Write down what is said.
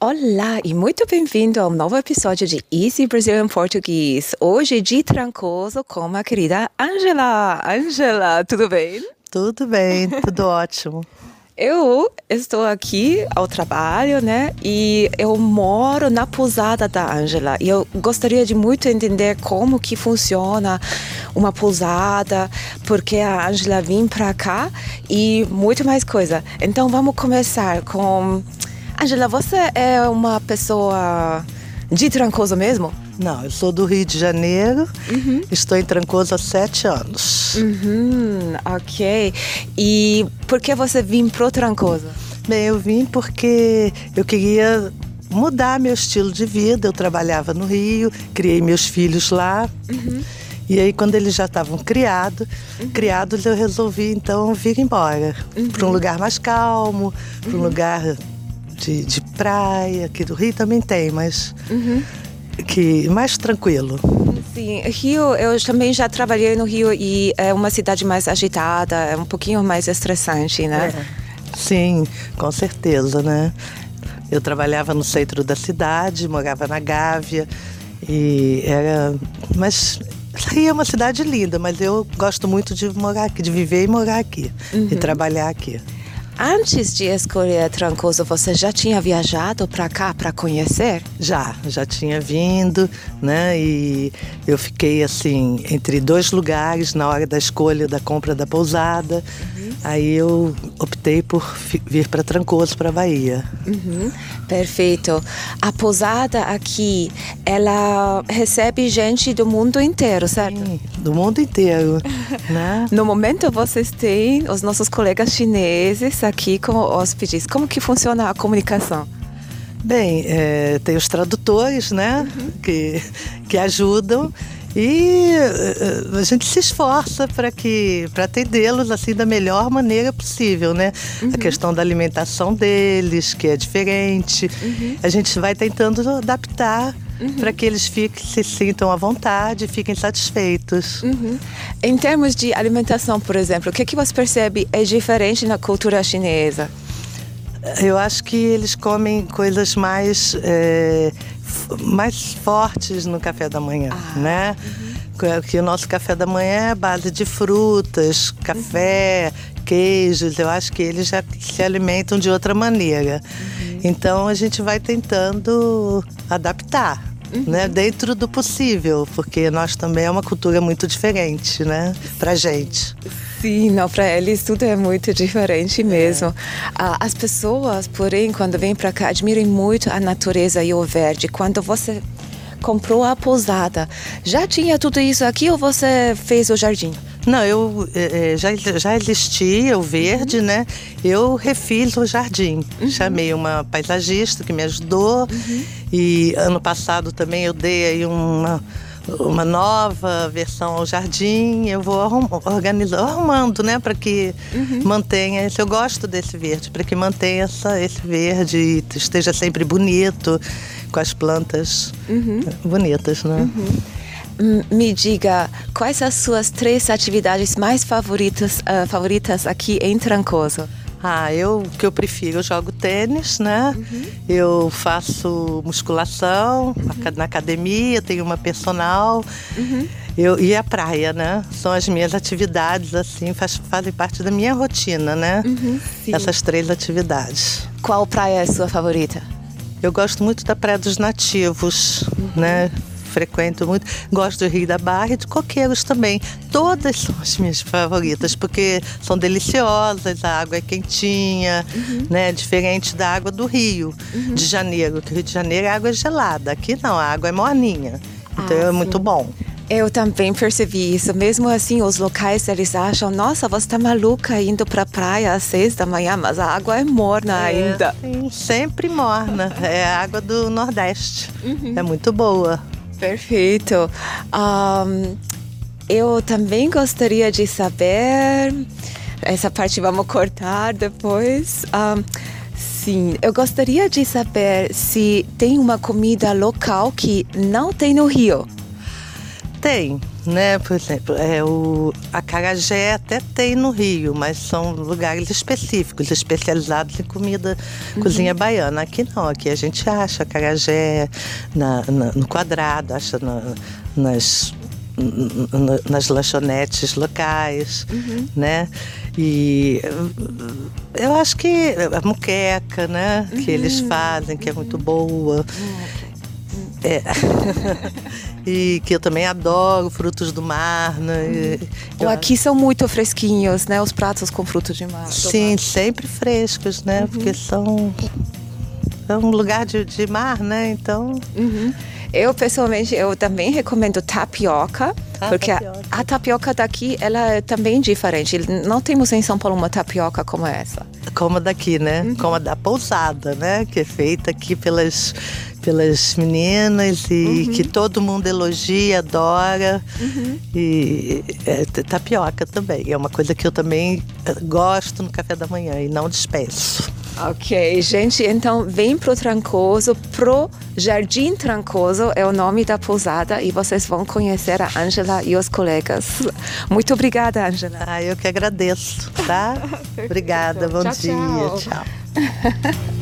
Olá e muito bem-vindo ao novo episódio de Easy Brasil em Português. Hoje de Trancoso com a querida Angela. Angela, tudo bem? Tudo bem, tudo ótimo. Eu estou aqui ao trabalho, né? E eu moro na pousada da Angela. E eu gostaria de muito entender como que funciona uma pousada, porque a Angela vem para cá e muito mais coisa. Então vamos começar com Angela, você é uma pessoa de Trancoso mesmo? Não, eu sou do Rio de Janeiro, uhum. estou em Trancoso há sete anos. Uhum, ok. E por que você vim pro Trancoso? Bem, eu vim porque eu queria mudar meu estilo de vida. Eu trabalhava no Rio, criei meus filhos lá. Uhum. E aí, quando eles já estavam criados, uhum. criados, eu resolvi então vir embora uhum. para um lugar mais calmo, para um uhum. lugar de, de praia, aqui do Rio também tem, mas uhum. que mais tranquilo. Sim, Rio, eu também já trabalhei no Rio e é uma cidade mais agitada, é um pouquinho mais estressante, né? É. Sim, com certeza, né? Eu trabalhava no centro da cidade, morava na Gávea e era, mas Rio é uma cidade linda, mas eu gosto muito de morar aqui, de viver e morar aqui uhum. e trabalhar aqui. Antes de escolher Trancoso, você já tinha viajado para cá para conhecer? Já, já tinha vindo, né? E eu fiquei assim entre dois lugares na hora da escolha da compra da pousada. Uhum. Aí eu optei por vir para Trancoso, para Bahia. Uhum. Perfeito. A pousada aqui, ela recebe gente do mundo inteiro, certo? Sim, do mundo inteiro, né? No momento vocês têm os nossos colegas chineses aqui como hóspedes. Como que funciona a comunicação? Bem, é, tem os tradutores, né, uhum. que, que ajudam e uh, a gente se esforça para que para atendê-los assim da melhor maneira possível, né? Uhum. A questão da alimentação deles, que é diferente, uhum. a gente vai tentando adaptar Uhum. para que eles fiquem, se sintam à vontade, fiquem satisfeitos. Uhum. Em termos de alimentação, por exemplo, o que, que você percebe é diferente na cultura chinesa? Eu acho que eles comem coisas mais, é, mais fortes no café da manhã, ah, né? Uhum. Que o nosso café da manhã é base de frutas, café, uhum. queijos. Eu acho que eles já se alimentam de outra maneira. Uhum. Então a gente vai tentando adaptar uhum. né? Dentro do possível, porque nós também é uma cultura muito diferente, né? Pra gente. Sim, não, para eles tudo é muito diferente mesmo. É. As pessoas, porém, quando vêm para cá, admiram muito a natureza e o verde. Quando você comprou a pousada, já tinha tudo isso aqui ou você fez o jardim? Não, eu é, já, já existia o verde, uhum. né? Eu refiz o jardim. Uhum. Chamei uma paisagista que me ajudou. Uhum. E ano passado também eu dei aí uma uma nova versão ao jardim, eu vou arrum, organizando, arrumando, né, para que uhum. mantenha esse. Eu gosto desse verde, para que mantenha essa, esse verde e esteja sempre bonito, com as plantas uhum. bonitas, né? Me diga quais as suas três atividades mais favoritas, uh, favoritas aqui em Trancoso. Ah, eu que eu prefiro, eu jogo tênis, né? Uhum. Eu faço musculação uhum. na academia, tenho uma personal. Uhum. Eu, e a praia, né? São as minhas atividades, assim, faz, fazem parte da minha rotina, né? Uhum, Essas três atividades. Qual praia é a sua favorita? Eu gosto muito da Praia dos Nativos, né? Frequento muito. Gosto do Rio da Barra e de Coqueiros também. Todas são as minhas favoritas, porque são deliciosas, a água é quentinha, uhum. né? Diferente da água do Rio uhum. de Janeiro, que o Rio de Janeiro é água gelada. Aqui não, a água é morninha. Então ah, é sim. muito bom. Eu também percebi isso. Mesmo assim, os locais eles acham: nossa, você está maluca indo para a praia às seis da manhã, mas a água é morna é, ainda. Sim, sempre morna. É a água do Nordeste. Uhum. É muito boa. Perfeito. Um, eu também gostaria de saber. Essa parte vamos cortar depois. Um, sim, eu gostaria de saber se tem uma comida local que não tem no Rio. Tem, né? Por exemplo, é o acarajé até tem no Rio, mas são lugares específicos, especializados em comida, uhum. cozinha baiana. Aqui não, aqui a gente acha acarajé na, na, no quadrado, acha na, nas nas lanchonetes locais, uhum. né? E eu acho que a muqueca, né? Uhum. Que eles uhum. fazem, que é muito boa. É. e que eu também adoro frutos do mar, né? Uhum. Aqui são muito fresquinhos, né? Os pratos com frutos de mar. Sim, sempre frescos, né? Uhum. Porque são é um lugar de, de mar, né? Então. Uhum. Eu pessoalmente eu também recomendo tapioca, ah, porque tapioca. A, a, tapioca daqui ela é também diferente. Não temos em São Paulo uma tapioca como essa. Como a daqui, né? Uhum. Como a da pousada, né? Que é feita aqui pelas pelas meninas e uhum. que todo mundo elogia, adora. Uhum. E é, tapioca também. É uma coisa que eu também eh, gosto no café da manhã e não despeço. Ok, gente, então vem pro Trancoso, pro Jardim Trancoso é o nome da pousada e vocês vão conhecer a Ângela e os colegas. Muito obrigada, Ângela. Ah, eu que agradeço, tá? obrigada, bom tchau, dia, tchau. tchau.